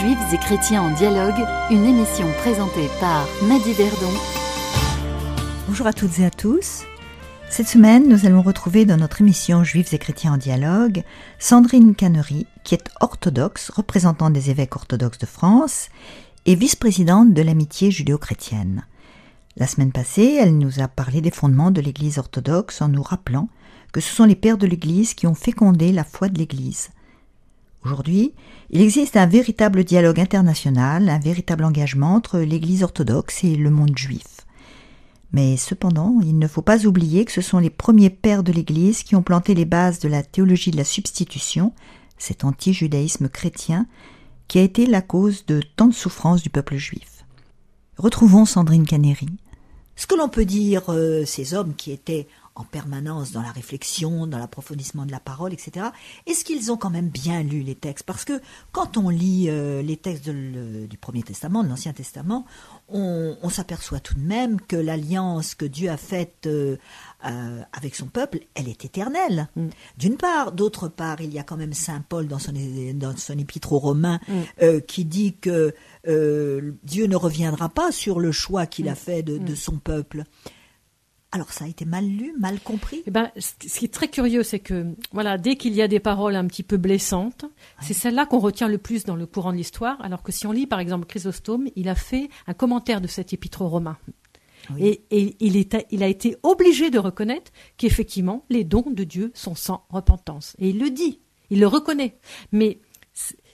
Juifs et chrétiens en dialogue, une émission présentée par Madi Verdon. Bonjour à toutes et à tous. Cette semaine, nous allons retrouver dans notre émission Juifs et chrétiens en dialogue Sandrine Cannery, qui est orthodoxe, représentante des évêques orthodoxes de France et vice-présidente de l'amitié judéo-chrétienne. La semaine passée, elle nous a parlé des fondements de l'Église orthodoxe en nous rappelant que ce sont les pères de l'Église qui ont fécondé la foi de l'Église. Aujourd'hui, il existe un véritable dialogue international, un véritable engagement entre l'Église orthodoxe et le monde juif. Mais cependant, il ne faut pas oublier que ce sont les premiers pères de l'Église qui ont planté les bases de la théologie de la substitution, cet anti-judaïsme chrétien, qui a été la cause de tant de souffrances du peuple juif. Retrouvons Sandrine Caneri. Ce que l'on peut dire, euh, ces hommes qui étaient en permanence dans la réflexion, dans l'approfondissement de la parole, etc. Est-ce qu'ils ont quand même bien lu les textes? Parce que quand on lit euh, les textes du Premier Testament, de l'Ancien Testament, on, s'aperçoit tout de même que l'alliance que Dieu a faite euh, euh, avec son peuple, elle est éternelle. Mm. D'une part, d'autre part, il y a quand même Saint Paul dans son, dans son épître aux Romains mm. qui dit que Dieu ne reviendra pas sur le choix qu'il a mm. fait de son peuple. Alors ça a été mal lu, mal compris? Eh ben, ce qui est très curieux, c'est que voilà, dès qu'il y a des paroles un petit peu blessantes, c'est celle-là qu'on retient le plus dans le courant de l'histoire. Alors que si on lit par exemple Chrysostome, il a fait un commentaire de cet épître romain. Et, il, il a été obligé de reconnaître qu'effectivement les dons de Dieu sont sans repentance. Et il le dit, il le reconnaît. Mais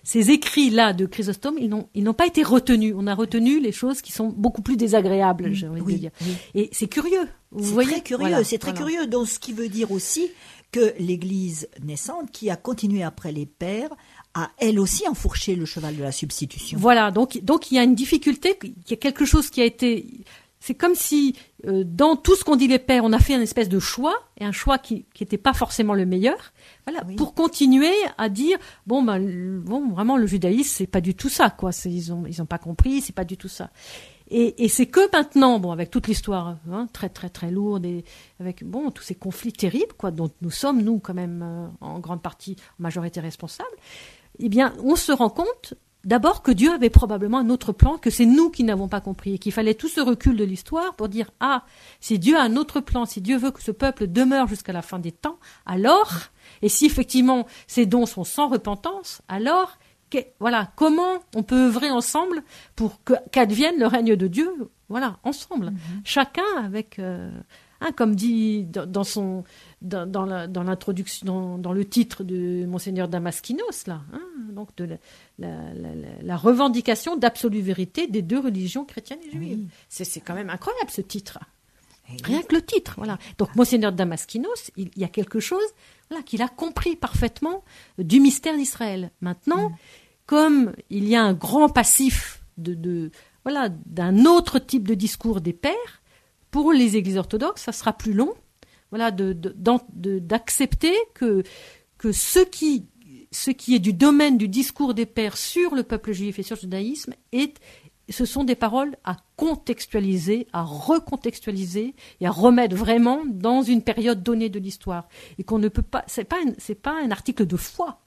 ces écrits-là de Chrysostome, ils n'ont, pas été retenus. On a retenu les choses qui sont beaucoup plus désagréables, j'ai envie de dire. Et c'est curieux. Vous c'est voyez très curieux, c'est très curieux. Donc, ce qui veut dire aussi que l'Église naissante, qui a continué après les pères, a elle aussi enfourché le cheval de la substitution. Voilà, donc donc il y a une difficulté, il y a quelque chose qui a été c'est comme si euh, dans tout ce qu'on dit les pères, on a fait une espèce de choix, et un choix qui n'était pas forcément le meilleur, voilà, pour continuer à dire bon ben bon vraiment le judaïsme c'est pas du tout ça quoi, ils ont ils ont pas compris, c'est pas du tout ça. Et, et c'est que maintenant, bon, avec toute l'histoire hein, très très très lourde et avec bon tous ces conflits terribles quoi, dont nous sommes nous quand même euh, en grande partie en majorité responsables, eh bien on se rend compte D'abord que Dieu avait probablement un autre plan, que c'est nous qui n'avons pas compris, et qu'il fallait tout ce recul de l'histoire pour dire ah si Dieu a un autre plan, si Dieu veut que ce peuple demeure jusqu'à la fin des temps, alors et si effectivement ces dons sont sans repentance, alors voilà comment on peut œuvrer ensemble pour qu'advienne le règne de Dieu, voilà ensemble, mm-hmm. chacun avec euh, hein, comme dit dans, son dans, l'introduction dans, le titre de monseigneur Damaskinos là, hein, donc de la, revendication d'absolue vérité des deux religions chrétiennes et juives. C'est quand même incroyable ce titre. Eh Rien que le titre, voilà. Donc Monseigneur Damaskinos, il, y a quelque chose voilà, qu'il a compris parfaitement du mystère d'Israël. Maintenant, mm. comme il y a un grand passif de, voilà d'un autre type de discours des pères, pour les églises orthodoxes, ça sera plus long, voilà, d'accepter que que ce qui ce qui est du domaine du discours des pères sur le peuple juif et sur le judaïsme est, ce sont des paroles à contextualiser, à recontextualiser et à remettre vraiment dans une période donnée de l'histoire. Et qu'on ne peut pas, c'est pas, pas un article de foi.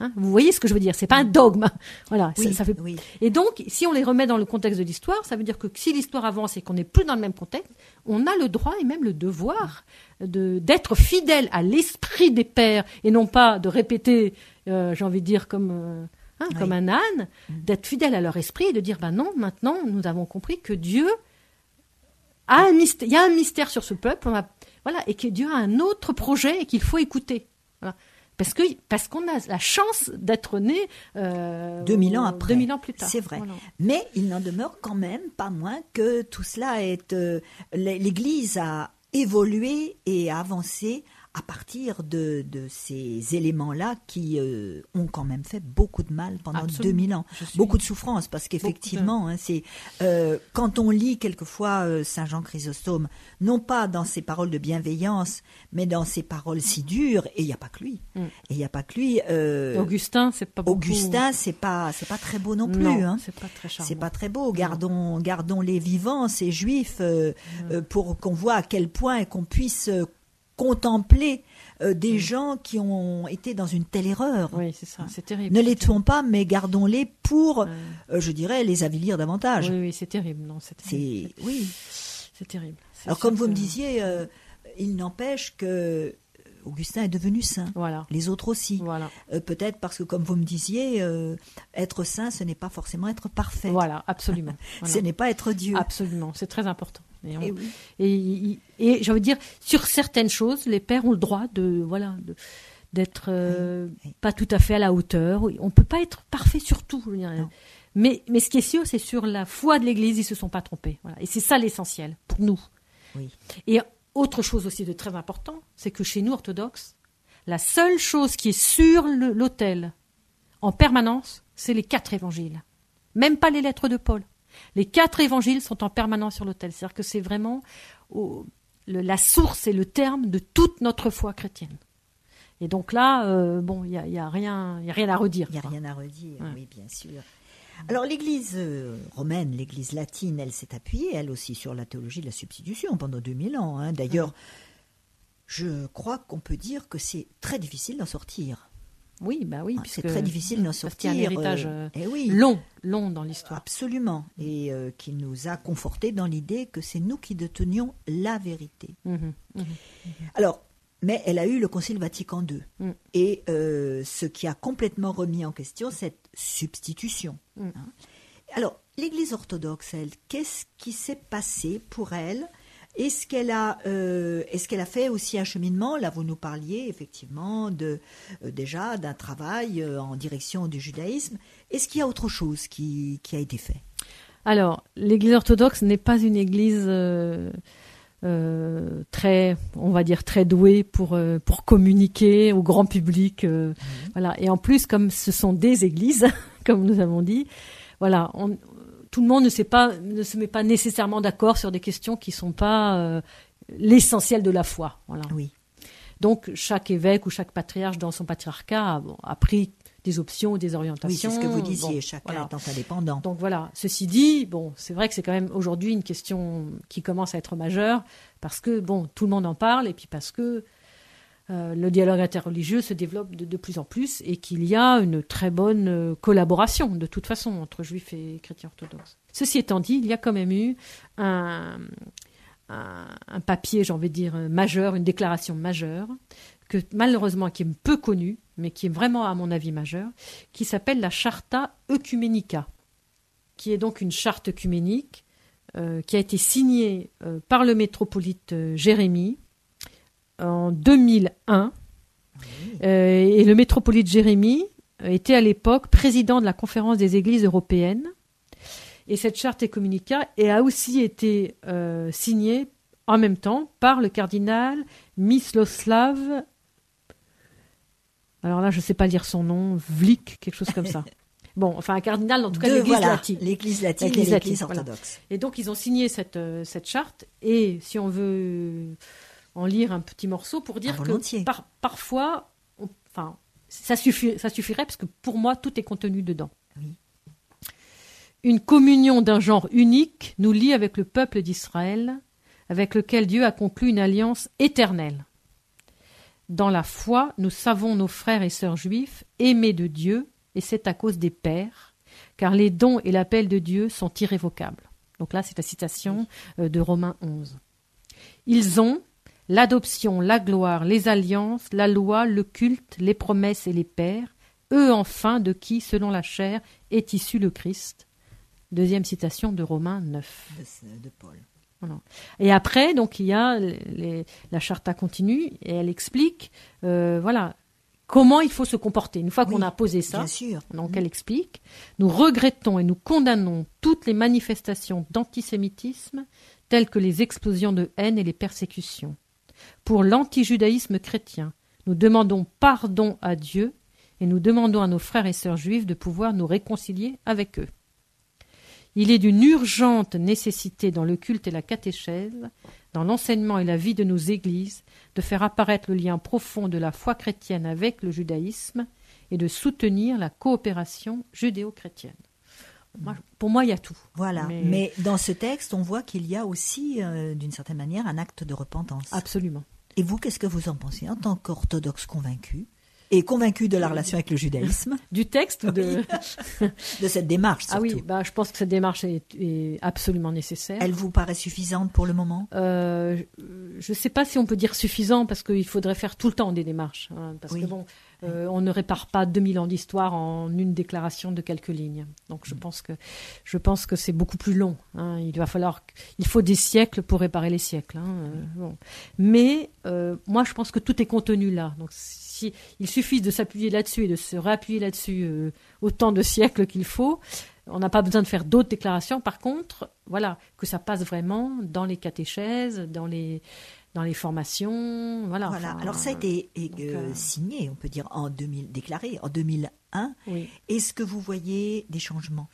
Hein, vous voyez ce que je veux dire C'est pas un dogme. Voilà. ça, fait... Et donc, si on les remet dans le contexte de l'histoire, ça veut dire que si l'histoire avance et qu'on n'est plus dans le même contexte, on a le droit et même le devoir de d'être fidèle à l'esprit des pères et non pas de répéter, euh, j'ai envie de dire comme euh, hein, comme un âne, mm. d'être fidèle à leur esprit et de dire ben non, maintenant nous avons compris que Dieu a un mystère, il y a un mystère sur ce peuple, voilà, et que Dieu a un autre projet et qu'il faut écouter. Voilà parce que parce qu'on a la chance d'être né euh, 2000 ans après. 2000 ans plus tard. C'est vrai. Mais il n'en demeure quand même pas moins que tout cela est euh, l'Église a évolué et avancé à partir de, de ces éléments-là qui euh, ont quand même fait beaucoup de mal pendant 2000 ans, beaucoup de souffrance, parce qu'effectivement, hein, c'est euh, quand on lit quelquefois euh, Saint Jean Chrysostome, non pas dans ses paroles de bienveillance, mais dans ses paroles si dures, et il n'y a pas que lui, mm. et il n'y a pas que lui. Augustin, c'est pas beaucoup. Augustin, c'est pas c'est pas très beau non plus. Non, hein. c'est pas très C'est pas très beau. Gardons gardons les vivants, ces juifs, mm. pour qu'on voit à quel point et qu'on puisse contempler euh, des gens qui ont été dans une telle erreur. Oui, c'est ça, c'est terrible. Ne les tuons pas, mais gardons-les pour, euh, je dirais, les avilir davantage. Oui, oui, c'est terrible. Non, c'est terrible. Oui. C'est terrible. Alors, comme vous me disiez, euh, il n'empêche que Augustin est devenu saint. Voilà. Les autres aussi. Voilà. Peut-être parce que, comme vous me disiez, être saint, ce n'est pas forcément être parfait. Voilà, absolument. ce n'est pas être Dieu. Absolument, c'est très important. Et, et, et, j'ai envie de dire, sur certaines choses, les pères ont le droit de, voilà, d'être euh, pas tout à fait à la hauteur. On peut pas être parfait sur tout. Mais, mais ce qui est sûr, c'est sur la foi de l'Église, ils se sont pas trompés. Voilà. Et c'est ça l'essentiel pour nous. Et autre chose aussi de très important, c'est que chez nous orthodoxes, la seule chose qui est sur l'autel en permanence, c'est les quatre évangiles. Même pas les lettres de Paul. Les quatre évangiles sont en permanence sur l'autel. C'est-à-dire que c'est vraiment la source et le terme de toute notre foi chrétienne. Et donc là, euh, bon, il n'y a, y a, rien, a rien à redire. Il n'y a rien à redire, oui, bien sûr. Alors l'Église euh, romaine, l'Église latine, elle s'est appuyée, elle aussi, sur la théologie de la substitution pendant 2000 ans. Hein. D'ailleurs, je crois qu'on peut dire que c'est très difficile d'en sortir. Oui, bah oui, ah, c'est très difficile d'en sortir. un héritage euh, euh, eh long, long dans l'histoire. Absolument, et euh, qui nous a confortés dans l'idée que c'est nous qui détenions la vérité. Mmh mmh mmh Alors, mais elle a eu le Concile Vatican II, mm. et ce qui a complètement remis en question cette substitution. Mm. Hein. Alors, l'Église orthodoxe, elle, qu'est-ce qui s'est passé pour elle est-ce qu'elle a, euh, est-ce qu'elle a fait aussi un cheminement Là, vous nous parliez effectivement de euh, déjà d'un travail euh, en direction du judaïsme. Est-ce qu'il y a autre chose qui, qui a été fait? Alors, l'Église orthodoxe n'est pas une Église très, on va dire très douée pour pour communiquer au grand public. Mhm. Voilà. Et en plus, comme ce sont des églises, comme nous avons dit, voilà, on, tout le monde ne, sait pas, ne se met pas nécessairement d'accord sur des questions qui ne sont pas euh, l'essentiel de la foi. Voilà. Oui. Donc chaque évêque ou chaque patriarche dans son patriarcat a, pris des options des orientations. Oui, c'est ce que vous disiez, chacun étant indépendant. Donc voilà, ceci dit, bon, c'est vrai que c'est quand même aujourd'hui une question qui commence à être majeure parce que bon, tout le monde en parle et puis parce que euh, le dialogue interreligieux se développe de, plus en plus et qu'il y a une très bonne euh, collaboration de toute façon entre juifs et chrétiens orthodoxes. Ceci étant dit, il y a quand même eu un, papier, j'ai envie de dire, majeur, une déclaration majeure, que malheureusement qui est peu connue, mais qui est vraiment à mon avis majeure, qui s'appelle la Charta Ecumenica, qui est donc une charte œcuménique euh, qui a été signée par le métropolite Jérémie en 2001. Euh, et le métropolite Jérémie était à l'époque président de la conférence des églises européennes. Et cette charte communica a aussi été euh, signée en même temps par le cardinal Mislav. Alors là, je ne sais pas lire son nom, Vlik, quelque chose comme ça. Bon, enfin un cardinal, en tout cas l'Église latine. L'Église latine et l'Église orthodoxe. Et donc ils ont signé cette, euh, cette charte. Et si on veut en lire un petit morceau pour dire que parfois, enfin, ça, ça suffirait parce que pour moi, tout est contenu dedans. Une communion d'un genre unique nous lie avec le peuple d'Israël, avec lequel Dieu a conclu une alliance éternelle. Dans la foi, nous savons nos frères et sœurs juifs aimés de Dieu, et c'est à cause des pères, car les dons et l'appel de Dieu sont irrévocables. Donc là, c'est la citation euh, de Romains 11. Ils ont, l'adoption, la gloire, les alliances, la loi, le culte, les promesses et les pères, eux enfin de qui, selon la chair, est issu le Christ. Deuxième citation de Romains 9. De, Paul. Et après, donc il y a la charta continue et elle explique, euh, voilà, comment il faut se comporter. Une fois qu'on a posé ça, donc elle explique, nous regrettons et nous condamnons toutes les manifestations d'antisémitisme telles que les explosions de haine et les persécutions pour l'antijudaïsme chrétien. Nous demandons pardon à Dieu et nous demandons à nos frères et sœurs juifs de pouvoir nous réconcilier avec eux. Il est d'une urgente nécessité dans le culte et la catéchèse, dans l'enseignement et la vie de nos églises, de faire apparaître le lien profond de la foi chrétienne avec le judaïsme et de soutenir la coopération judéo-chrétienne pour moi, il y a tout. Voilà. Mais... dans ce texte, on voit qu'il y a aussi, euh, d'une certaine manière, un acte de repentance. Absolument. Et vous, qu'est-ce que vous en pensez en tant qu'orthodoxe convaincu et convaincu de la relation avec le judaïsme Du texte ou de... de cette démarche surtout. Ah oui, bah, je pense que cette démarche est, est absolument nécessaire. Elle vous paraît suffisante pour le moment? Euh, Je ne sais pas si on peut dire suffisant parce qu'il faudrait faire tout le temps des démarches. Hein, parce que bon, euh, on ne répare pas 2000 ans d'histoire en une déclaration de quelques lignes. Donc je mm. pense que je pense que c'est beaucoup plus long. Hein. Il va falloir, il faut des siècles pour réparer les siècles. Hein. Euh, bon. Mais moi, je pense que tout est contenu là. Donc il suffit de s'appuyer là-dessus et de se réappuyer là-dessus euh, autant de siècles qu'il faut. On n'a pas besoin de faire d'autres déclarations. Par contre, voilà, que ça passe vraiment dans les catéchèses, dans les dans les formations, voilà. Voilà. Alors ça a été euh, euh, signé, on peut dire en 2000, déclaré en 2001. Est-ce que vous voyez des changements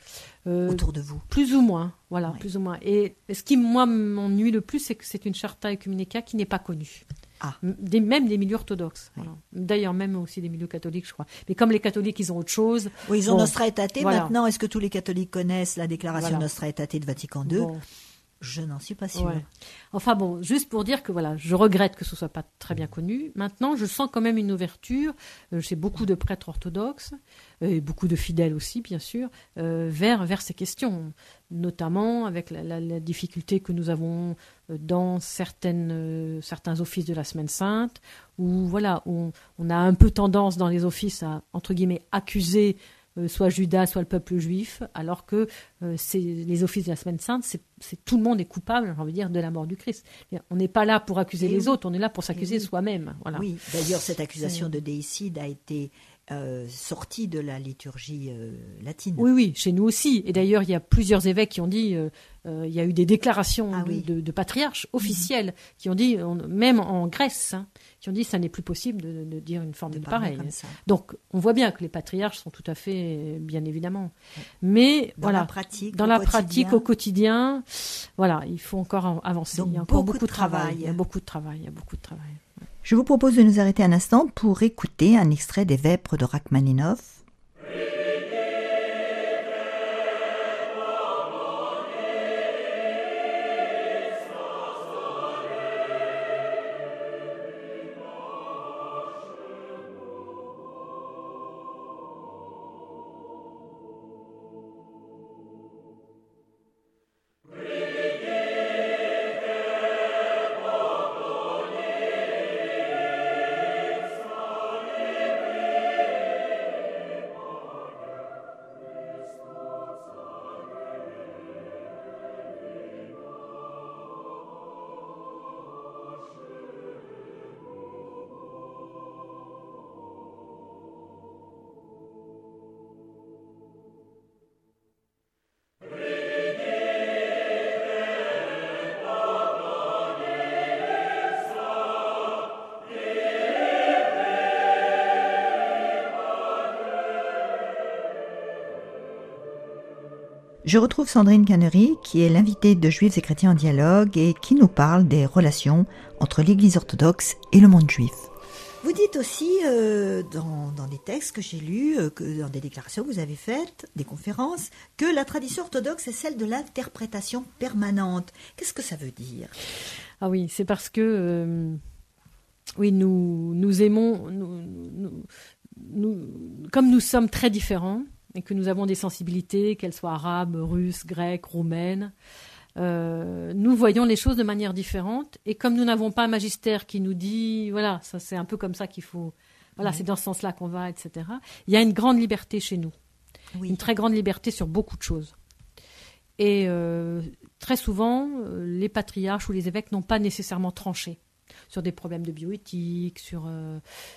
autour de vous? Plus ou moins, voilà, plus ou moins. Et ce qui moi m'ennuie le plus, c'est que c'est une charta ecumenica qui n'est pas connue. Ah. Des, même des milieux orthodoxes. D'ailleurs, même aussi des milieux catholiques, je crois. Mais comme les catholiques, ils ont autre chose. Oui, ils ont Nostra Aetate. Maintenant, est-ce que tous les catholiques connaissent la déclaration Nostra Aetate de Vatican II Je n'en suis pas sûre. Enfin bon, juste pour dire que voilà, je regrette que ce soit pas très bien connu. Maintenant, je sens quand même une ouverture euh, chez beaucoup de prêtres orthodoxes euh, et beaucoup de fidèles aussi, bien sûr, euh, vers vers ces questions, notamment avec la, difficulté que nous avons dans certains offices de la Semaine Sainte, où voilà, on, a un peu tendance dans les offices à entre guillemets accuser soit Judas, soit le peuple juif, alors que euh, les offices de la Semaine Sainte, c'est tout le monde est coupable, j'ai envie de dire, de la mort du Christ. On n'est pas là pour accuser les autres, on est là pour s'accuser soi-même. Voilà. Oui, d'ailleurs, cette accusation de déicide a été euh, sortie de la liturgie latine. Oui, oui, chez nous aussi. Et d'ailleurs, il y a plusieurs évêques qui ont dit, il y a eu des déclarations ah de, patriarches officiels qui ont dit, même en Grèce, hein, qui ont dit ça n'est plus possible de, dire une forme de, pareille. Donc on voit bien que les patriarches sont tout à fait, bien évidemment. Mais dans voilà, la pratique, dans la pratique au quotidien, voilà, il faut encore avancer. il y a encore beaucoup, de travail. Il y a beaucoup de travail. Il y a beaucoup de travail. Je vous propose de nous arrêter un instant pour écouter un extrait des Vêpres de Rachmaninoff Je retrouve Sandrine Cannery, qui est l'invitée de Juifs et chrétiens en dialogue et qui nous parle des relations entre l'Église orthodoxe et le monde juif. Vous dites aussi euh, dans, des textes que j'ai lus, euh, que dans des déclarations que vous avez faites, des conférences, que la tradition orthodoxe est celle de l'interprétation permanente. Qu'est-ce que ça veut dire? Ah oui, c'est parce que euh, oui, nous nous aimons, nous, comme nous sommes très différents, et que nous avons des sensibilités, qu'elles soient arabes, russes, grecques, roumaines, euh, nous voyons les choses de manière différente. Et comme nous n'avons pas un magistère qui nous dit, voilà, ça c'est un peu comme ça qu'il faut, voilà, c'est dans ce sens-là qu'on va, etc. Il y a une grande liberté chez nous, une très grande liberté sur beaucoup de choses. Et euh, très souvent, euh, les patriarches ou les évêques n'ont pas nécessairement tranché sur des problèmes de bioéthique, sur,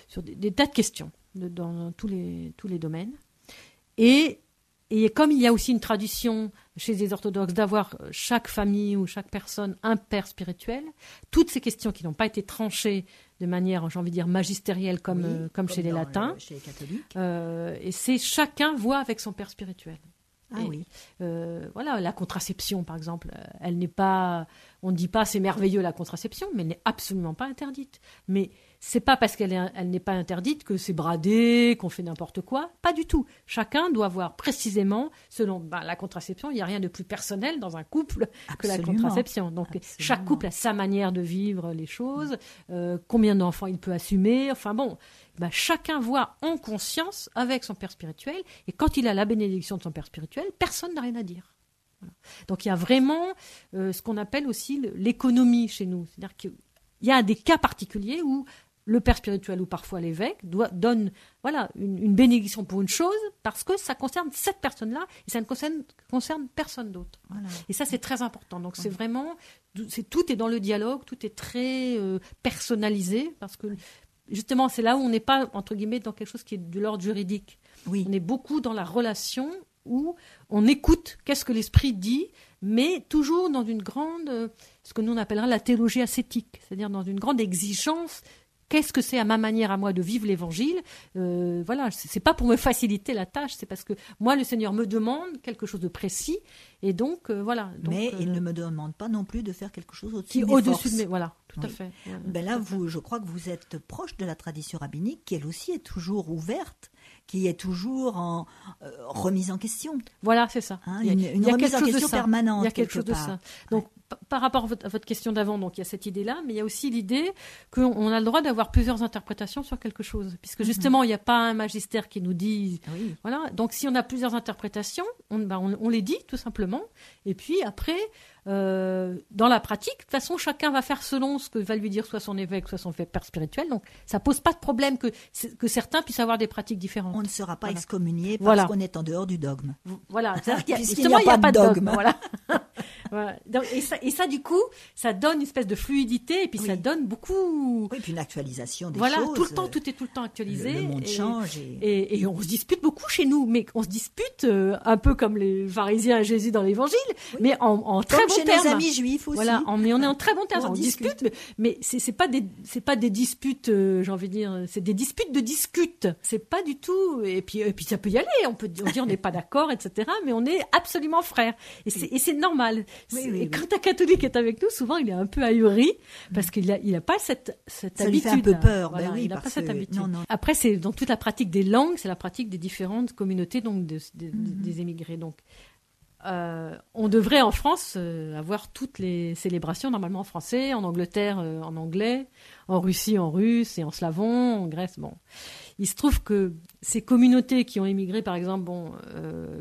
sur des, tas de questions dans tous les, tous les domaines. Et, et comme il y a aussi une tradition chez les orthodoxes d'avoir chaque famille ou chaque personne un père spirituel, toutes ces questions qui n'ont pas été tranchées de manière, j'ai envie de dire, magistérielle comme, euh, comme, chez les latins, chez les catholiques. Euh, et c'est chacun voit avec son père spirituel. Ah oui. Euh, voilà, la contraception, par exemple, elle n'est pas on ne dit pas c'est merveilleux la contraception, mais elle n'est absolument pas interdite. Mais c'est pas parce qu'elle elle n'est pas interdite que c'est bradé, qu'on fait n'importe quoi. Pas du tout. Chacun doit voir précisément, selon bah, la contraception, il n'y a rien de plus personnel dans un couple que la contraception. Donc chaque couple a sa manière de vivre les choses, euh, combien d'enfants il peut assumer. Enfin bon, bah, chacun voit en conscience avec son père spirituel. Et quand il a la bénédiction de son père spirituel, personne n'a rien à dire. Donc il y a vraiment euh, ce qu'on appelle aussi l'économie chez nous. C'est-à-dire qu'il y a des cas particuliers où le père spirituel ou parfois l'évêque donne voilà une, bénédiction pour une chose parce que ça concerne cette personne-là et ça ne concerne, concerne personne d'autre. Et ça c'est très important. Donc c'est vraiment c'est tout est dans le dialogue, tout est très euh, personnalisé parce que justement c'est là où on n'est pas entre guillemets dans quelque chose qui est de l'ordre juridique. Oui. On est beaucoup dans la relation où on écoute qu'est-ce que l'esprit dit, mais toujours dans une grande, euh, ce que nous on appellera la théologie ascétique, c'est-à-dire dans une grande exigence qu'est-ce que c'est à ma manière à moi de vivre l'évangile euh, Voilà, c'est pas pour me faciliter la tâche, c'est parce que moi le Seigneur me demande quelque chose de précis et donc euh, voilà. Mais il euh, ne me demande pas non plus de faire quelque chose au-dessus de au-dessus de mes voilà, tout à fait. ben là, vous, je crois que vous êtes proche de la tradition rabbinique, qui elle aussi est toujours ouverte qui est toujours en remise en question. Voilà, c'est ça. Hein, une, une remise en question permanente. Il y a quelque chose de ça. Donc, par rapport à votre, question d'avant, donc il y a cette idée-là, mais il y a aussi l'idée qu'on a le droit d'avoir plusieurs interprétations sur quelque chose, puisque mhm. justement il n'y a pas un magistère qui nous dit, voilà. Donc si on a plusieurs interprétations, on, on, les dit tout simplement, et puis après euh, dans la pratique, de toute façon, chacun va faire selon ce que va lui dire soit son évêque, soit son père spirituel. Donc, ça pose pas de problème que, que certains puissent avoir des pratiques différentes. On ne sera pas excommunié parce qu'on est en dehors du dogme. Voilà. Justement, il n'y a, pas de dogme. Voilà. et, ça, et, ça, du coup, ça donne une espèce de fluidité et puis ça donne beaucoup. Oui, puis une actualisation des voilà, choses. Voilà, tout le temps, tout est tout le temps actualisé. Le, monde change. Et... et... on se dispute beaucoup chez nous, mais on se dispute euh, un peu comme les pharisiens et Jésus dans l'évangile, mais en, en très chez nos amis juifs aussi. Voilà, mais on est en très bon terme. on, discute, mais, mais c'est pas des c'est pas des disputes, euh, j'ai envie de dire, c'est des disputes de discute. C'est pas du tout. Et puis et puis ça peut y aller. On peut dire on n'est pas d'accord, etc. Mais on est absolument frères. Et c'est normal. et quand un catholique est avec nous, souvent il est un peu ahuri parce qu'il a il a pas cette cette ça habitude. Lui fait un peu peur. Ben oui, il n'a pas cette habitude. Après c'est dans toute la pratique des langues, c'est la pratique des différentes communautés donc de, des émigrés. Donc euh, on devrait en France euh, avoir toutes les célébrations normalement en français, en Angleterre euh, en anglais, en Russie en russe et en slavon, en Grèce. Bon, il se trouve que ces communautés qui ont émigré, par exemple, bon,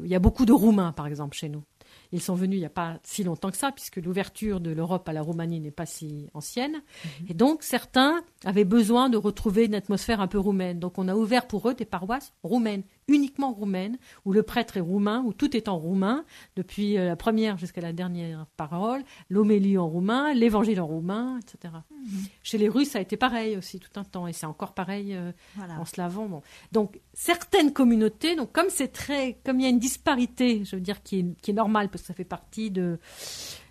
il y a beaucoup de Roumains, par exemple, chez nous. Ils sont venus il n'y a pas si longtemps que ça, puisque l'ouverture de l'Europe à la Roumanie n'est pas si ancienne. Mhm. Et donc, certains avaient besoin de retrouver une atmosphère un peu roumaine. Donc, on a ouvert pour eux des paroisses roumaines, uniquement roumaines, où le prêtre est roumain, où tout est en roumain, depuis euh, la première jusqu'à la dernière parole, l'homélie en roumain, l'évangile en roumain, etc. Mhm. Chez les Russes, ça a été pareil aussi tout un temps, et c'est encore pareil euh, en slavon. Bon. Donc, certaines communautés, donc comme c'est très, comme il y a une disparité, je veux dire, qui est, qui est normale, ça fait partie de,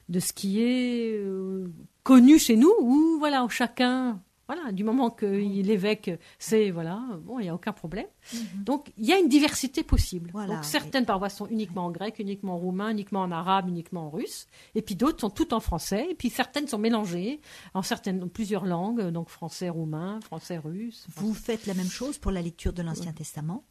de ce qui est euh, connu chez nous, où voilà, chacun, voilà, du moment que l'évêque sait, voilà, bon, il n'y a aucun problème. Mhm. Donc, il y a une diversité possible. Donc, certaines paroisses sont uniquement en grec, uniquement en roumain, uniquement en arabe, uniquement en russe, et puis d'autres sont toutes en français, et puis certaines sont mélangées en certaines, plusieurs langues, donc français, roumain, français, russe. Vous faites la même chose pour la lecture de l'Ancien Testament?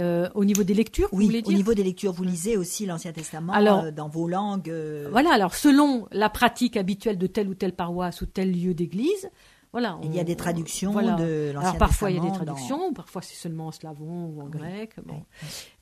Euh, au niveau des lectures, oui, vous voulez dire? au niveau des lectures, vous lisez aussi l'Ancien Testament alors, euh, dans vos langues. Euh, voilà, alors selon la pratique habituelle de telle ou telle paroisse ou tel lieu d'église, voilà, il y a des traductions de l'Ancien Testament. Alors parfois il y a des traductions, parfois c'est seulement en slavon ou en grec. Bon.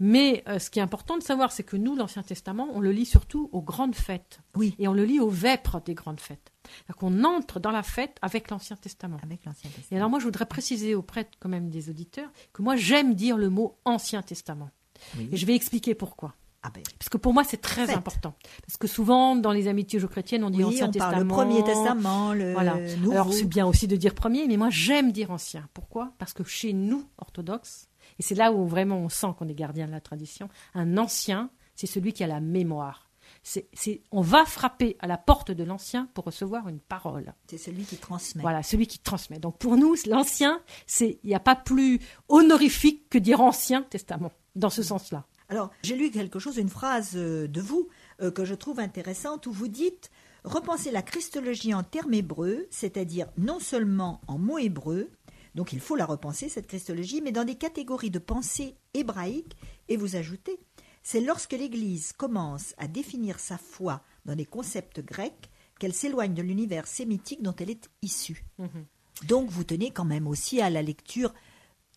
Mais ce qui est important de savoir, c'est que nous, l'Ancien Testament, on le lit surtout aux grandes fêtes. Oui. Et on le lit aux vêpres des grandes fêtes. qu'on entre dans la fête avec l'Ancien Testament. Avec l'Ancien Testament. Et alors moi, je voudrais préciser auprès quand même des auditeurs que moi, j'aime dire le mot Ancien Testament. Et je vais expliquer pourquoi. Ah ben, Parce que pour moi, c'est très important. Parce que souvent, dans les amitiés chrétiennes, on dit Ancien on Testament. Parle le Premier Testament, le voilà. Nouveau. Alors, c'est bien aussi de dire premier, mais moi, j'aime dire ancien. Pourquoi? Parce que chez nous, orthodoxes, et c'est là où vraiment on sent qu'on est gardien de la tradition, un ancien, c'est celui qui a la mémoire c'est, on va frapper à la porte de l'ancien pour recevoir une parole. C'est celui qui transmet. Voilà, celui qui transmet. Donc pour nous, l'ancien, c'est il n'y a pas plus honorifique que dire ancien testament dans ce sens-là. Alors j'ai lu quelque chose, une phrase euh, de vous euh, que je trouve intéressante où vous dites repenser la christologie en termes hébreux, c'est-à-dire non seulement en mots hébreux, donc il faut la repenser, cette christologie, mais dans des catégories de pensée hébraïques, et vous ajoutez, c'est lorsque l'Église commence à définir sa foi dans des concepts grecs qu'elle s'éloigne de l'univers sémitique dont elle est issue. Mhm. Donc vous tenez quand même aussi à la lecture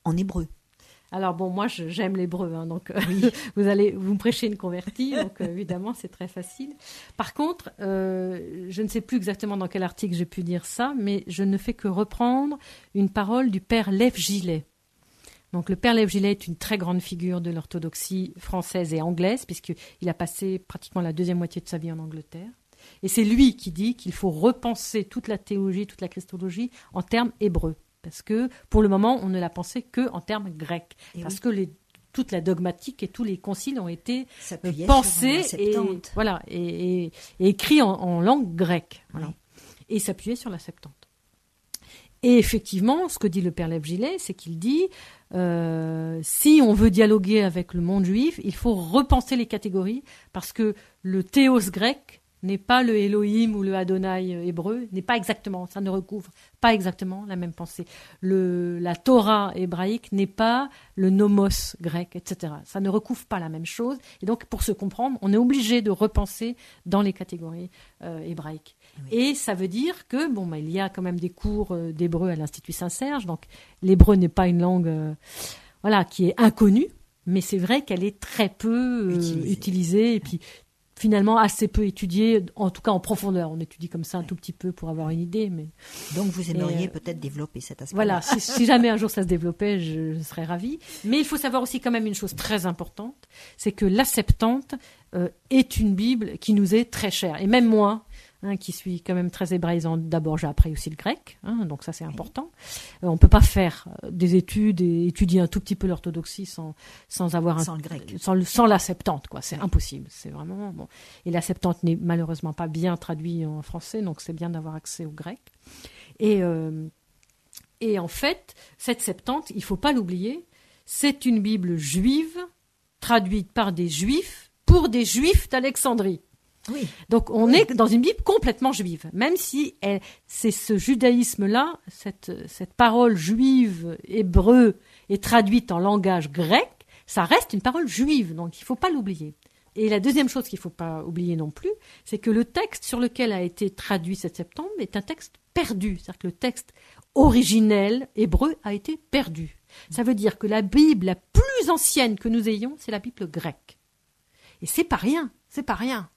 en hébreu. Alors bon, moi j'aime l'hébreu, hein, donc euh, vous allez vous prêcher une convertie, donc euh, évidemment c'est très facile. Par contre, euh, je ne sais plus exactement dans quel article j'ai pu dire ça, mais je ne fais que reprendre une parole du père Lev Gilet. Donc le père Lev Gilet est une très grande figure de l'orthodoxie française et anglaise, puisqu'il a passé pratiquement la deuxième moitié de sa vie en Angleterre. Et c'est lui qui dit qu'il faut repenser toute la théologie, toute la christologie en termes hébreux parce que pour le moment, on ne l'a pensé que en termes grecs, parce que toute la dogmatique et tous les conciles ont été euh, pensés et voilà et, écrits en, langue grecque, et s'appuyaient sur la Septante. Et effectivement, ce que dit le père Lev Gilet, c'est qu'il dit euh, si on veut dialoguer avec le monde juif, il faut repenser les catégories parce que le théos grec n'est pas le Elohim ou le Adonai hébreu, n'est pas exactement, ça ne recouvre pas exactement la même pensée. Le, la Torah hébraïque n'est pas le nomos grec, etc. Ça ne recouvre pas la même chose. Et donc, pour se comprendre, on est obligé de repenser dans les catégories euh, hébraïques. Et ça veut dire que, bon, bah, il y a quand même des cours euh, d'hébreu à l'Institut Saint-Serge, donc l'hébreu n'est pas une langue, euh, voilà, qui est inconnue, mais c'est vrai qu'elle est très peu utilisée. Et puis, finalement assez peu étudié, en tout cas en profondeur. On étudie comme ça un tout petit peu pour avoir une idée. Mais... Donc vous aimeriez euh, peut-être développer cet aspect. Voilà, si, jamais un jour ça se développait, je, serais ravie. Mais il faut savoir aussi quand même une chose très importante, c'est que la Septante euh, est une Bible qui nous est très chère. Et même moi, Hein, qui suis quand même très hébraïsant. D'abord, j'ai appris aussi le grec, hein, donc ça c'est important. Euh, on ne peut pas faire euh, des études et étudier un tout petit peu l'orthodoxie sans, sans avoir sans le grec. Sans, sans la Septante, quoi. C'est impossible. C'est vraiment bon. Et la Septante n'est malheureusement pas bien traduite en français, donc c'est bien d'avoir accès au grec. Et euh, et en fait, cette Septante, il faut pas l'oublier, c'est une Bible juive traduite par des juifs pour des juifs d'Alexandrie. Donc on est dans une Bible complètement juive, même si c'est ce judaïsme-là, cette, cette parole juive hébreu est traduite en langage grec, ça reste une parole juive, donc il ne faut pas l'oublier. Et la deuxième chose qu'il ne faut pas oublier non plus, c'est que le texte sur lequel a été traduit cette septembre est un texte perdu. C'est-à-dire que le texte originel hébreu a été perdu. Ça veut dire que la Bible la plus ancienne que nous ayons, c'est la Bible grecque. Et c'est pas rien, c'est pas rien.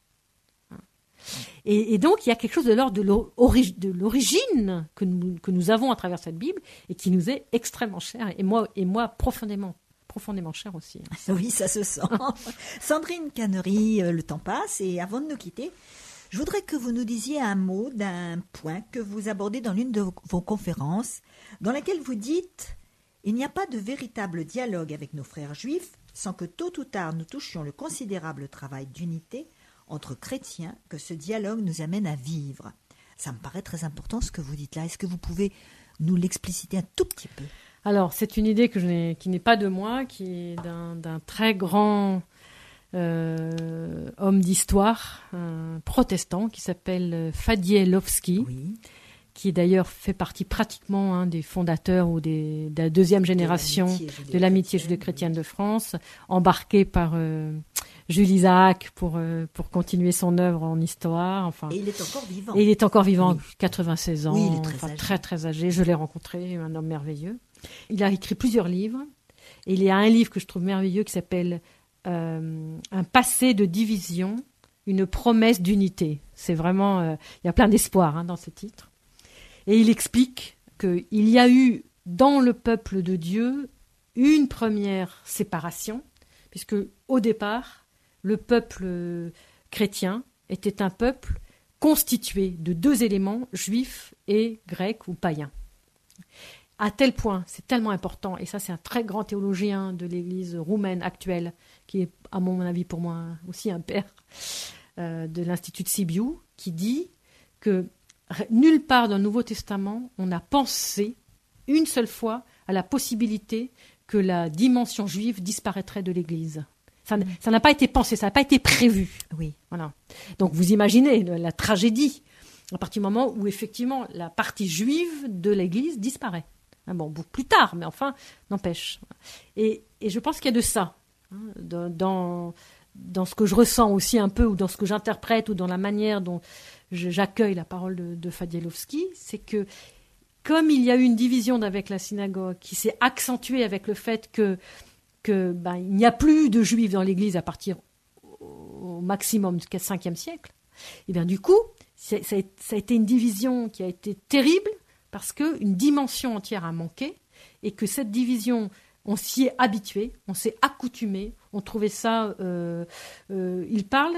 Et, donc, il y a quelque chose de l'ordre de l'origine que nous, que nous avons à travers cette Bible et qui nous est extrêmement cher, et moi, et moi profondément profondément cher aussi. Oui, ça se sent. Sandrine Cannery, euh, le temps passe et avant de nous quitter, je voudrais que vous nous disiez un mot d'un point que vous abordez dans l'une de vos conférences, dans laquelle vous dites Il n'y a pas de véritable dialogue avec nos frères juifs sans que tôt ou tard nous touchions le considérable travail d'unité entre chrétiens que ce dialogue nous amène à vivre. Ça me paraît très important ce que vous dites là. Est-ce que vous pouvez nous l'expliciter un tout petit peu? Alors, c'est une idée que je qui n'est pas de moi, qui est d'un très grand euh, homme d'histoire, un protestant, qui s'appelle Fadielowski. qui d'ailleurs fait partie pratiquement hein, des fondateurs ou des, de la deuxième génération de l'amitié judéo-chrétienne de France, embarqué par euh, Jules Isaac pour, euh, pour continuer son œuvre en histoire. Enfin, et il est encore vivant. Et il est encore vivant, 96 ans, oui, il est très, âgé. très très âgé. Je l'ai rencontré, un homme merveilleux. Il a écrit plusieurs livres. Et il y a un livre que je trouve merveilleux qui s'appelle euh, Un passé de division, une promesse d'unité. C'est vraiment, euh, il y a plein d'espoir hein, dans ce titre. Et il explique qu'il y a eu dans le peuple de Dieu une première séparation, puisque au départ, le peuple chrétien était un peuple constitué de deux éléments, juifs et grecs ou païens. À tel point, c'est tellement important, et ça c'est un très grand théologien de l'Église roumaine actuelle, qui est à mon avis pour moi aussi un père euh, de l'Institut de Sibiu, qui dit que nulle part dans le Nouveau Testament on a pensé une seule fois à la possibilité que la dimension juive disparaîtrait de l'Église. Ça n'a pas été pensé, ça n'a pas été prévu. Oui. Voilà. Donc vous imaginez la tragédie à partir du moment où effectivement la partie juive de l'Église disparaît. Hein, bon, beaucoup plus tard, mais enfin, n'empêche. Et, je pense qu'il y a de ça hein, dans, dans ce que je ressens aussi un peu, ou dans ce que j'interprète, ou dans la manière dont j'accueille la parole de, de Fadielowski, c'est que comme il y a eu une division avec la synagogue qui s'est accentuée avec le fait que, que ben, il n'y a plus de juifs dans l'Église à partir au maximum du 5e siècle, et bien du coup, ça a été une division qui a été terrible parce qu'une dimension entière a manqué et que cette division, on s'y est habitué, on s'est accoutumé, on trouvait ça. Euh, euh, il parle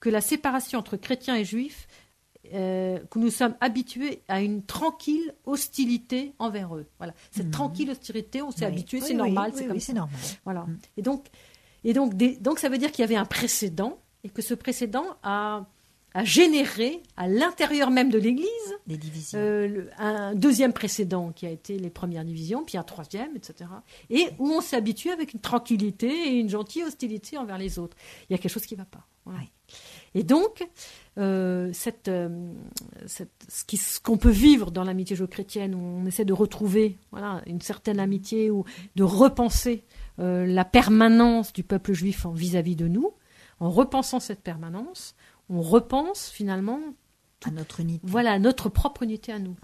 que la séparation entre chrétiens et juifs, euh, que nous sommes habitués à une tranquille hostilité envers eux. Voilà, cette mhm. tranquille hostilité, on s'est habitué, c'est normal, c'est comme ça. Normal. Voilà. Mhm. Et donc, et donc, donc ça veut dire qu'il y avait un précédent et que ce précédent a a généré à l'intérieur même de l'Église des divisions. Euh, un deuxième précédent qui a été les premières divisions, puis un troisième, etc. Et où on s'est habitué avec une tranquillité et une gentille hostilité envers les autres. Il y a quelque chose qui ne va pas. Et donc, euh, euh, ce qu'on peut vivre dans l'amitié judéo-chrétienne, où on essaie de retrouver voilà, une certaine amitié ou de repenser la permanence du peuple juif vis-à-vis -vis de nous, en repensant cette permanence, on repense finalement à notre unité. Voilà, notre propre unité à nous.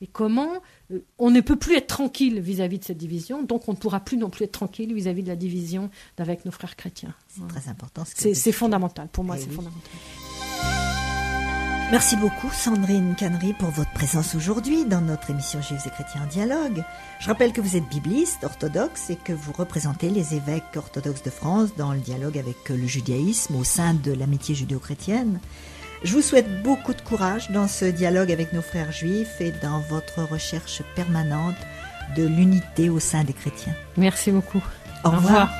Et comment euh, on ne peut plus être tranquille vis-à-vis de cette division, donc on ne pourra plus non plus être tranquille vis-à-vis de la division avec nos frères chrétiens. C'est très important. C'est fondamental. Pour moi, eh c'est fondamental. Merci beaucoup Sandrine Cannery pour votre présence aujourd'hui dans notre émission Juifs et chrétiens en dialogue. Je rappelle que vous êtes bibliste orthodoxe et que vous représentez les évêques orthodoxes de France dans le dialogue avec le judaïsme au sein de l'amitié judéo-chrétienne. Je vous souhaite beaucoup de courage dans ce dialogue avec nos frères juifs et dans votre recherche permanente de l'unité au sein des chrétiens. Merci beaucoup. Au, revoir.